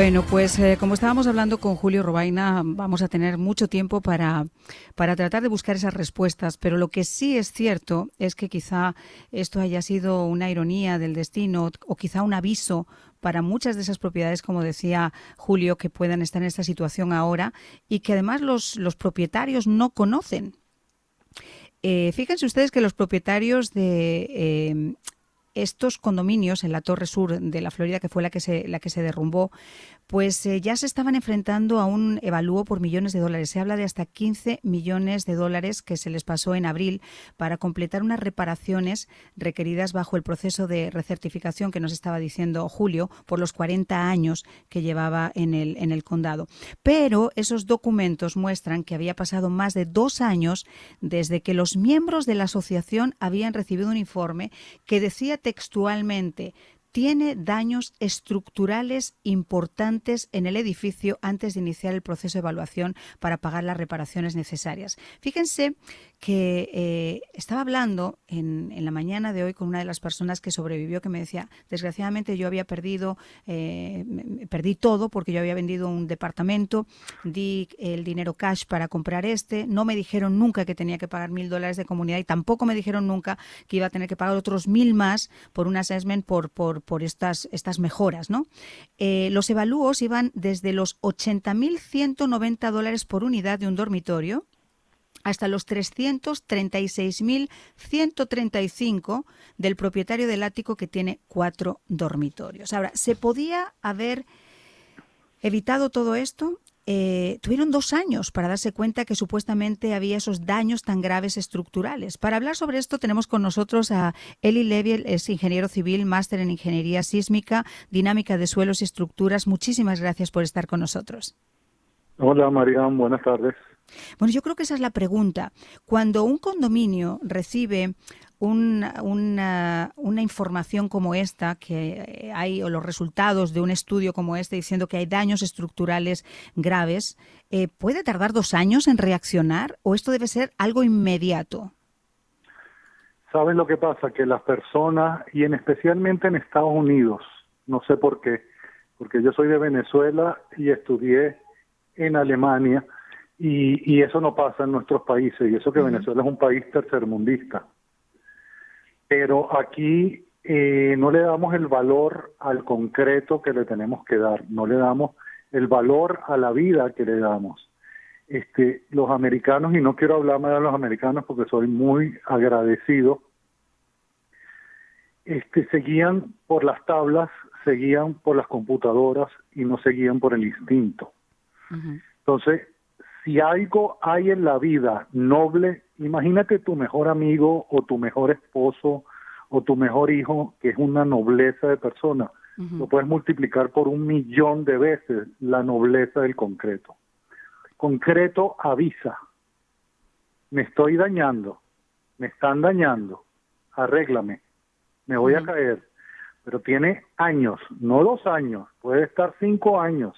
Bueno, pues eh, como estábamos hablando con Julio Robaina, vamos a tener mucho tiempo para, para tratar de buscar esas respuestas, pero lo que sí es cierto es que quizá esto haya sido una ironía del destino o quizá un aviso para muchas de esas propiedades, como decía Julio, que puedan estar en esta situación ahora y que además los, los propietarios no conocen. Eh, fíjense ustedes que los propietarios de eh, estos condominios en la Torre Sur de la Florida, que fue la que se, la que se derrumbó, pues eh, ya se estaban enfrentando a un evalúo por millones de dólares. Se habla de hasta 15 millones de dólares que se les pasó en abril para completar unas reparaciones requeridas bajo el proceso de recertificación que nos estaba diciendo Julio por los 40 años que llevaba en el, en el condado. Pero esos documentos muestran que había pasado más de dos años desde que los miembros de la asociación habían recibido un informe que decía textualmente tiene daños estructurales importantes en el edificio antes de iniciar el proceso de evaluación para pagar las reparaciones necesarias. Fíjense que eh, estaba hablando en, la mañana de hoy con una de las personas que sobrevivió que me decía, desgraciadamente yo había perdido, eh, perdí todo porque yo había vendido un departamento, di el dinero cash para comprar este, no me dijeron nunca que tenía que pagar mil dólares de comunidad y tampoco me dijeron nunca que iba a tener que pagar otros mil más por un assessment por, por, por estas, estas mejoras. ¿no? Eh, los evalúos iban desde los 80.190 dólares por unidad de un dormitorio, hasta los 336.135 del propietario del ático que tiene cuatro dormitorios. Ahora, ¿se podía haber evitado todo esto? Eh, tuvieron dos años para darse cuenta que supuestamente había esos daños tan graves estructurales. Para hablar sobre esto tenemos con nosotros a Eli Levy, es ingeniero civil, máster en ingeniería sísmica, dinámica de suelos y estructuras. Muchísimas gracias por estar con nosotros. Hola, María, buenas tardes. Bueno, yo creo que esa es la pregunta. Cuando un condominio recibe una, una, información como esta, que hay, o los resultados de un estudio como este diciendo que hay daños estructurales graves, eh, ¿puede tardar dos años en reaccionar o esto debe ser algo inmediato? ¿Sabes lo que pasa? Que las personas, y en especialmente en Estados Unidos, no sé por qué, porque yo soy de Venezuela y estudié en Alemania, y, eso no pasa en nuestros países, y eso que Venezuela es un país tercermundista. Pero aquí eh, no le damos el valor al concreto que le tenemos que dar, no le damos el valor a la vida que le damos. Este, los americanos, y no quiero hablar más de los americanos porque soy muy agradecido, este, seguían por las tablas, seguían por las computadoras y no seguían por el instinto. Entonces, si algo hay en la vida noble, imagínate tu mejor amigo o tu mejor esposo o tu mejor hijo, que es una nobleza de persona. Lo puedes multiplicar por un millón de veces la nobleza del concreto. Concreto avisa, me estoy dañando, me están dañando, arréglame, me voy a caer. Pero tiene años, no dos años, puede estar cinco años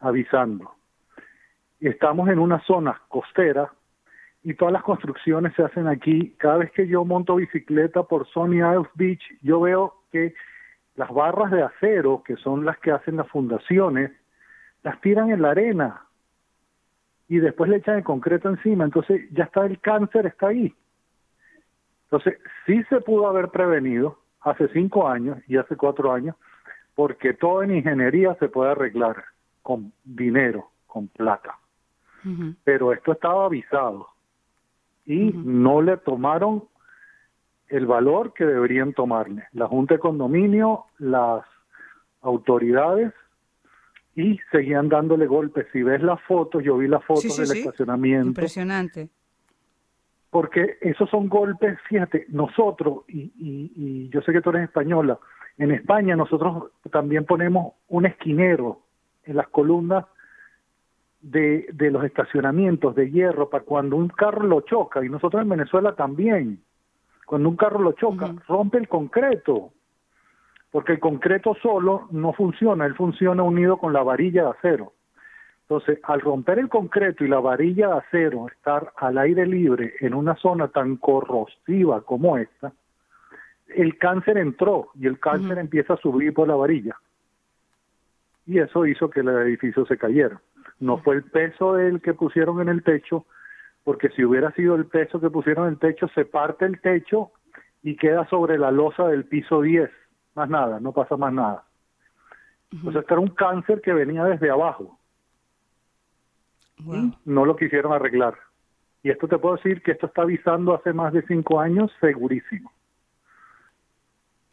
avisando estamos en una zona costera y todas las construcciones se hacen aquí. Cada vez que yo monto bicicleta por Sony Isles Beach, yo veo que las barras de acero, que son las que hacen las fundaciones, las tiran en la arena y después le echan el concreto encima. Entonces ya está el cáncer, está ahí. Entonces sí se pudo haber prevenido hace cinco años y hace cuatro años, porque todo en ingeniería se puede arreglar con dinero, con plata pero esto estaba avisado y no le tomaron el valor que deberían tomarle. La Junta de Condominio, las autoridades y seguían dándole golpes. Si ves las fotos, yo vi las fotos del estacionamiento. Impresionante. Porque esos son golpes, fíjate, nosotros, y, y yo sé que tú eres española, en España nosotros también ponemos un esquinero en las columnas de, de los estacionamientos de hierro para cuando un carro lo choca, y nosotros en Venezuela también, cuando un carro lo choca, rompe el concreto, porque el concreto solo no funciona, él funciona unido con la varilla de acero. Entonces, al romper el concreto y la varilla de acero, estar al aire libre en una zona tan corrosiva como esta, el cáncer entró y el cáncer empieza a subir por la varilla. y eso hizo que el edificio se cayera. No fue el peso del que pusieron en el techo, porque si hubiera sido el peso que pusieron en el techo, se parte el techo y queda sobre la losa del piso 10. Más nada, no pasa más nada. Entonces, este era un cáncer que venía desde abajo. no lo quisieron arreglar. Y esto te puedo decir que esto está avisando hace más de cinco años, segurísimo.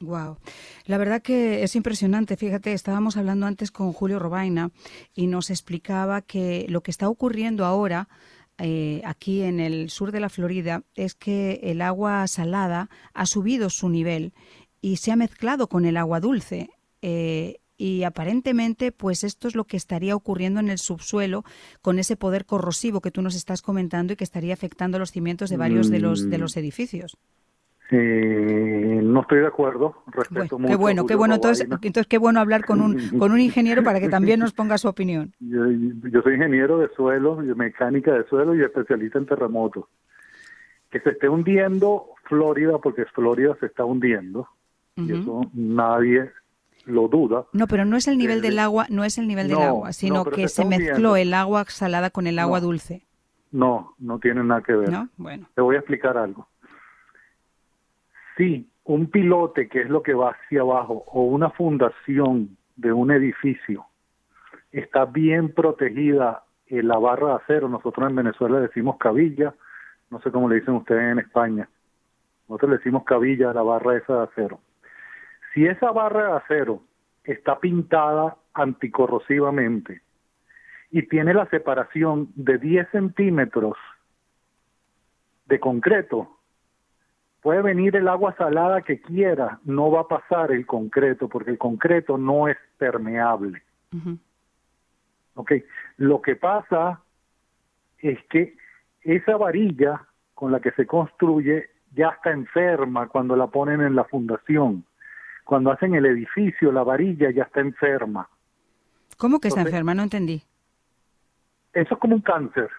Wow. La verdad que es impresionante. Fíjate, estábamos hablando antes con Julio Robaina y nos explicaba que lo que está ocurriendo ahora eh, aquí en el sur de la Florida es que el agua salada ha subido su nivel y se ha mezclado con el agua dulce. Eh, y aparentemente pues esto es lo que estaría ocurriendo en el subsuelo con ese poder corrosivo que tú nos estás comentando y que estaría afectando los cimientos de varios de los de los mm. edificios. Eh, no estoy de acuerdo, respeto mucho. Qué bueno, qué bueno. Entonces, entonces, qué bueno hablar con un, con un ingeniero para que también nos ponga su opinión. Yo, soy ingeniero de suelo, mecánica de suelo y especialista en terremotos. Que se esté hundiendo Florida, porque Florida se está hundiendo, y eso nadie lo duda. No, pero no es el nivel del agua, no es el nivel del agua, sino que se, mezcló el agua salada con el agua dulce. No, no tiene nada que ver. Bueno. Te voy a explicar algo. Si un pilote, que es lo que va hacia abajo, o una fundación de un edificio está bien protegida en la barra de acero, nosotros en Venezuela decimos cabilla, no sé cómo le dicen ustedes en España, nosotros le decimos cabilla a la barra esa de acero. Si esa barra de acero está pintada anticorrosivamente y tiene la separación de 10 centímetros de concreto, puede venir el agua salada que quiera, no va a pasar el concreto, porque el concreto no es permeable. lo que pasa es que esa varilla con la que se construye ya está enferma cuando la ponen en la fundación cuando hacen el edificio, la varilla ya está enferma. ¿Cómo que está enferma? No entendí. Eso es como un cáncer.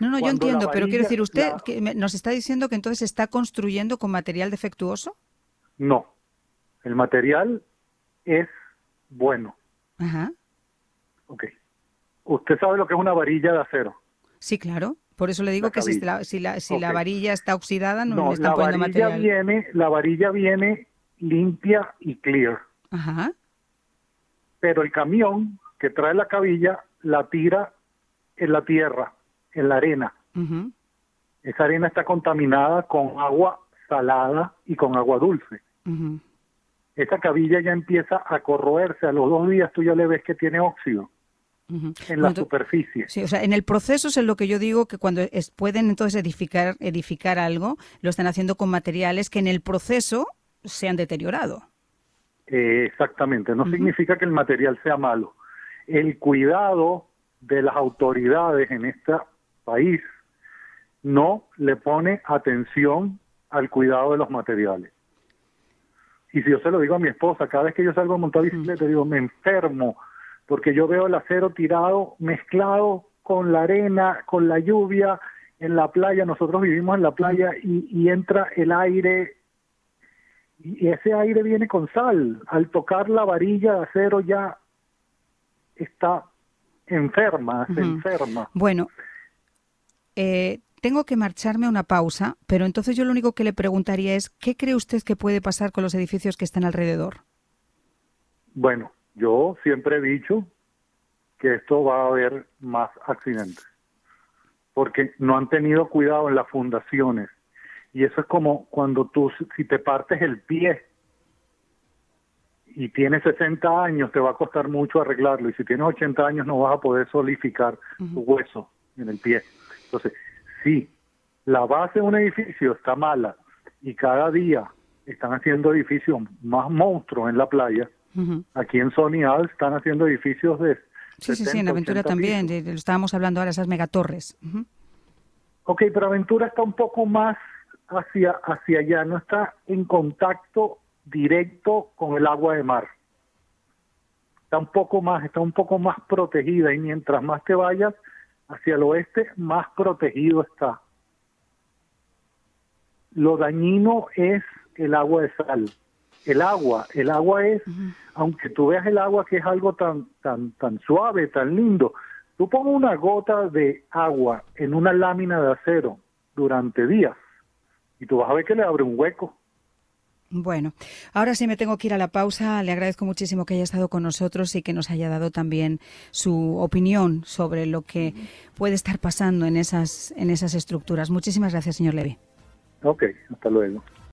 No, no, yo entiendo, pero quiero decir, ¿usted nos está diciendo que entonces está construyendo con material defectuoso? No, el material es bueno. Ajá. Ok. ¿Usted sabe lo que es una varilla de acero? Sí, claro. Por eso le digo que si la, si, la, si la varilla está oxidada, no, no le están poniendo material. Viene, la varilla viene limpia y clear. Ajá. Pero el camión que trae la cabilla la tira en la tierra, en la arena. Esa arena está contaminada con agua salada y con agua dulce. Esa cabilla ya empieza a corroerse. A los dos días tú ya le ves que tiene óxido. en la superficie. Sí, o sea, en el proceso es en lo que yo digo que cuando pueden entonces edificar edificar algo, lo están haciendo con materiales que en el proceso se han deteriorado. Eh, exactamente, no significa que el material sea malo. El cuidado de las autoridades en este país no le pone atención al cuidado de los materiales. Y si yo se lo digo a mi esposa, cada vez que yo salgo a montar bicicleta, digo, me enfermo, porque yo veo el acero tirado, mezclado con la arena, con la lluvia, en la playa, nosotros vivimos en la playa y, y entra el aire y ese aire viene con sal. Al tocar la varilla de acero ya está enferma, se enferma. Bueno, eh, tengo que marcharme a una pausa, pero entonces yo lo único que le preguntaría es, ¿qué cree usted que puede pasar con los edificios que están alrededor? Bueno, yo siempre he dicho que esto va a haber más accidentes, porque no han tenido cuidado en las fundaciones, y eso es como cuando tú, si te partes el pie y tienes 60 años, te va a costar mucho arreglarlo. Y si tienes 80 años, no vas a poder solidificar tu hueso en el pie. Entonces, si la base de un edificio está mala y cada día están haciendo edificios más monstruos en la playa, aquí en Sony están haciendo edificios de... Sí, sí, sí, en Aventura también, lo estábamos hablando ahora, esas megatorres. Ok, pero Aventura está un poco más hacia, hacia allá, no está en contacto directo con el agua de mar. Está un poco más, está un poco más protegida y mientras más te vayas hacia el oeste, más protegido está. Lo dañino es el agua de sal. El agua, el agua es, aunque tú veas el agua que es algo tan, tan, tan suave, tan lindo, tú pones una gota de agua en una lámina de acero durante días y tú vas a ver que le abre un hueco. Bueno, ahora sí me tengo que ir a la pausa. Le agradezco muchísimo que haya estado con nosotros y que nos haya dado también su opinión sobre lo que puede estar pasando en esas, en esas estructuras. Muchísimas gracias, señor Levy. Ok, hasta luego.